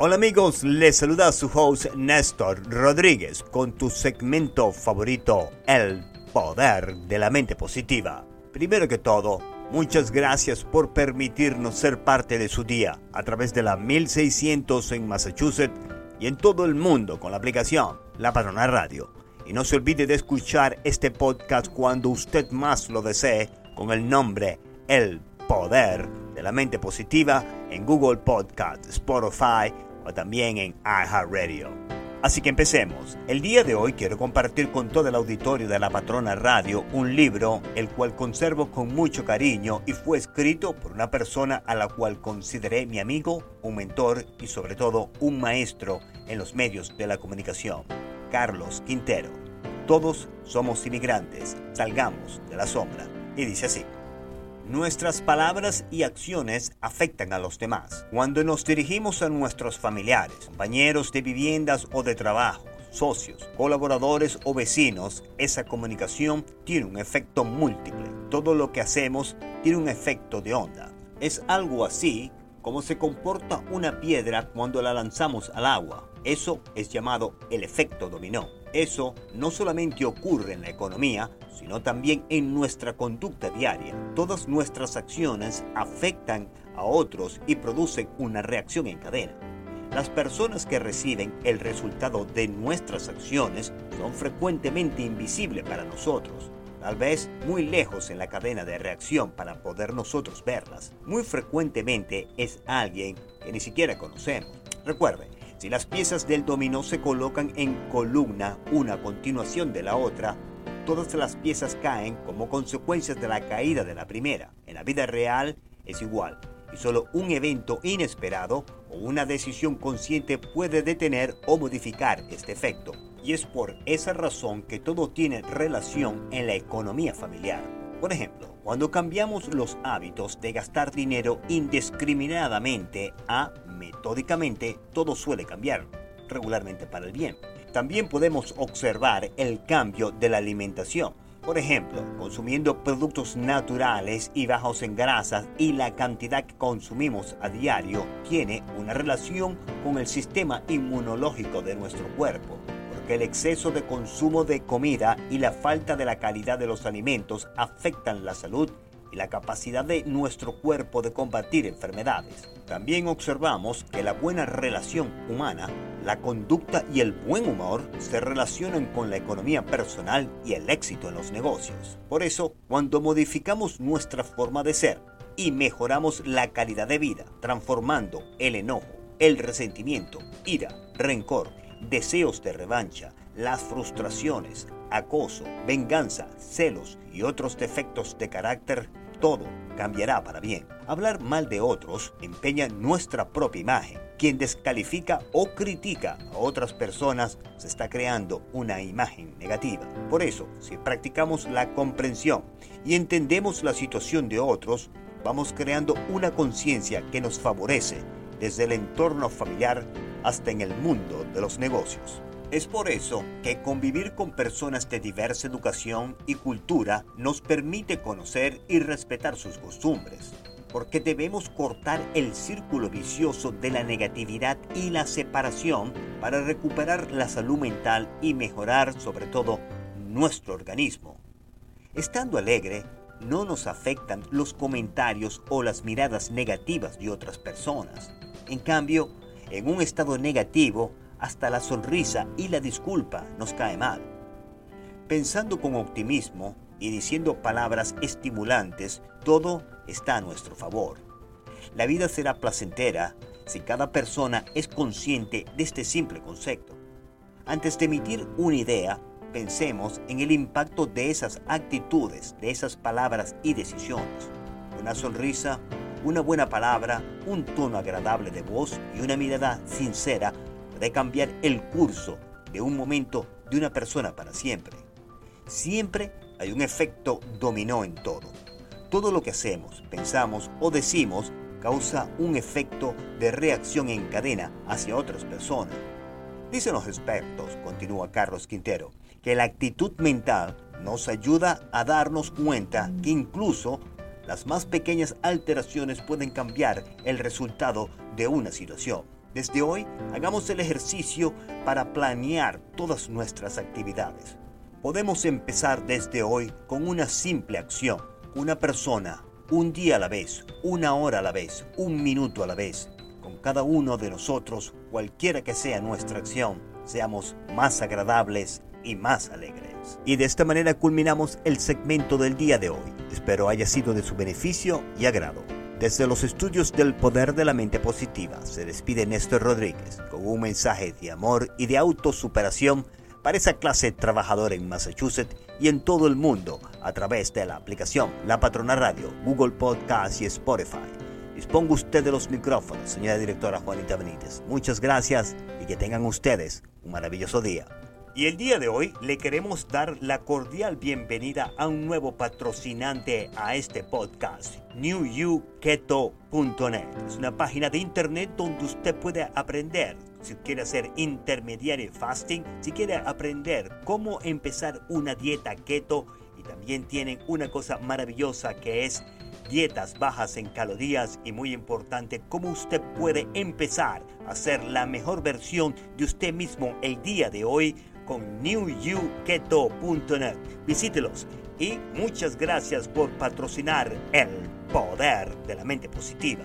Hola amigos, les saluda su host Néstor Rodríguez con tu segmento favorito, El Poder de la Mente Positiva. Primero que todo, muchas gracias por permitirnos ser parte de su día a través de la 1600 en Massachusetts y en todo el mundo con la aplicación La Patrona Radio. Y no se olvide de escuchar este podcast cuando usted más lo desee con el nombre El Poder de la Mente Positiva en Google Podcast, Spotify, también en iHeartRadio. Así que empecemos. El día de hoy quiero compartir con todo el auditorio de la Patrona Radio un libro el cual conservo con mucho cariño y fue escrito por una persona a la cual consideré mi amigo, un mentor y sobre todo un maestro en los medios de la comunicación, Carlos Quintero. Todos somos inmigrantes, salgamos de la sombra. Y dice así. Nuestras palabras y acciones afectan a los demás. Cuando nos dirigimos a nuestros familiares, compañeros de viviendas o de trabajo, socios, colaboradores o vecinos, esa comunicación tiene un efecto múltiple. Todo lo que hacemos tiene un efecto de onda. Es algo así como se comporta una piedra cuando la lanzamos al agua. Eso es llamado el efecto dominó. Eso no solamente ocurre en la economía, sino también en nuestra conducta diaria. Todas nuestras acciones afectan a otros y producen una reacción en cadena. Las personas que reciben el resultado de nuestras acciones son frecuentemente invisibles para nosotros, tal vez muy lejos en la cadena de reacción para poder nosotros verlas. Muy frecuentemente es alguien que ni siquiera conocemos. Recuerden, si las piezas del dominó se colocan en columna una a continuación de la otra, todas las piezas caen como consecuencias de la caída de la primera. En la vida real es igual, y solo un evento inesperado o una decisión consciente puede detener o modificar este efecto. Y es por esa razón que todo tiene relación en la economía familiar. Por ejemplo, cuando cambiamos los hábitos de gastar dinero indiscriminadamente a metódicamente, todo suele cambiar, regularmente para el bien. También podemos observar el cambio de la alimentación. Por ejemplo, consumiendo productos naturales y bajos en grasas y la cantidad que consumimos a diario tiene una relación con el sistema inmunológico de nuestro cuerpo el exceso de consumo de comida y la falta de la calidad de los alimentos afectan la salud y la capacidad de nuestro cuerpo de combatir enfermedades. También observamos que la buena relación humana, la conducta y el buen humor se relacionan con la economía personal y el éxito en los negocios. Por eso, cuando modificamos nuestra forma de ser y mejoramos la calidad de vida, transformando el enojo, el resentimiento, ira, rencor, deseos de revancha, las frustraciones, acoso, venganza, celos y otros defectos de carácter, todo cambiará para bien. Hablar mal de otros empeña nuestra propia imagen. Quien descalifica o critica a otras personas se está creando una imagen negativa. Por eso, si practicamos la comprensión y entendemos la situación de otros, vamos creando una conciencia que nos favorece desde el entorno familiar hasta en el mundo de los negocios. Es por eso que convivir con personas de diversa educación y cultura nos permite conocer y respetar sus costumbres, porque debemos cortar el círculo vicioso de la negatividad y la separación para recuperar la salud mental y mejorar sobre todo nuestro organismo. Estando alegre, no nos afectan los comentarios o las miradas negativas de otras personas. En cambio, en un estado negativo, hasta la sonrisa y la disculpa nos cae mal. Pensando con optimismo y diciendo palabras estimulantes, todo está a nuestro favor. La vida será placentera si cada persona es consciente de este simple concepto. Antes de emitir una idea, pensemos en el impacto de esas actitudes, de esas palabras y decisiones. Una sonrisa, una buena palabra, un tono agradable de voz y una mirada sincera de cambiar el curso de un momento de una persona para siempre. Siempre hay un efecto dominó en todo. Todo lo que hacemos, pensamos o decimos causa un efecto de reacción en cadena hacia otras personas. Dicen los expertos, continúa Carlos Quintero, que la actitud mental nos ayuda a darnos cuenta que incluso las más pequeñas alteraciones pueden cambiar el resultado de una situación. Desde hoy, hagamos el ejercicio para planear todas nuestras actividades. Podemos empezar desde hoy con una simple acción, una persona, un día a la vez, una hora a la vez, un minuto a la vez. Con cada uno de nosotros, cualquiera que sea nuestra acción, seamos más agradables y más alegres. Y de esta manera culminamos el segmento del día de hoy. Espero haya sido de su beneficio y agrado. Desde los estudios del poder de la mente positiva se despide Néstor Rodríguez con un mensaje de amor y de autosuperación para esa clase trabajadora en Massachusetts y en todo el mundo a través de la aplicación La Patrona Radio, Google Podcast y Spotify. Disponga usted de los micrófonos, señora directora Juanita Benítez. Muchas gracias y que tengan ustedes un maravilloso día. Y el día de hoy le queremos dar la cordial bienvenida a un nuevo patrocinante a este podcast, newyouketo.net. Es una página de internet donde usted puede aprender si quiere hacer intermediario fasting, si quiere aprender cómo empezar una dieta keto y también tienen una cosa maravillosa que es dietas bajas en calorías y muy importante, cómo usted puede empezar a ser la mejor versión de usted mismo el día de hoy con newyouketo.net. Visítelos y muchas gracias por patrocinar el poder de la mente positiva.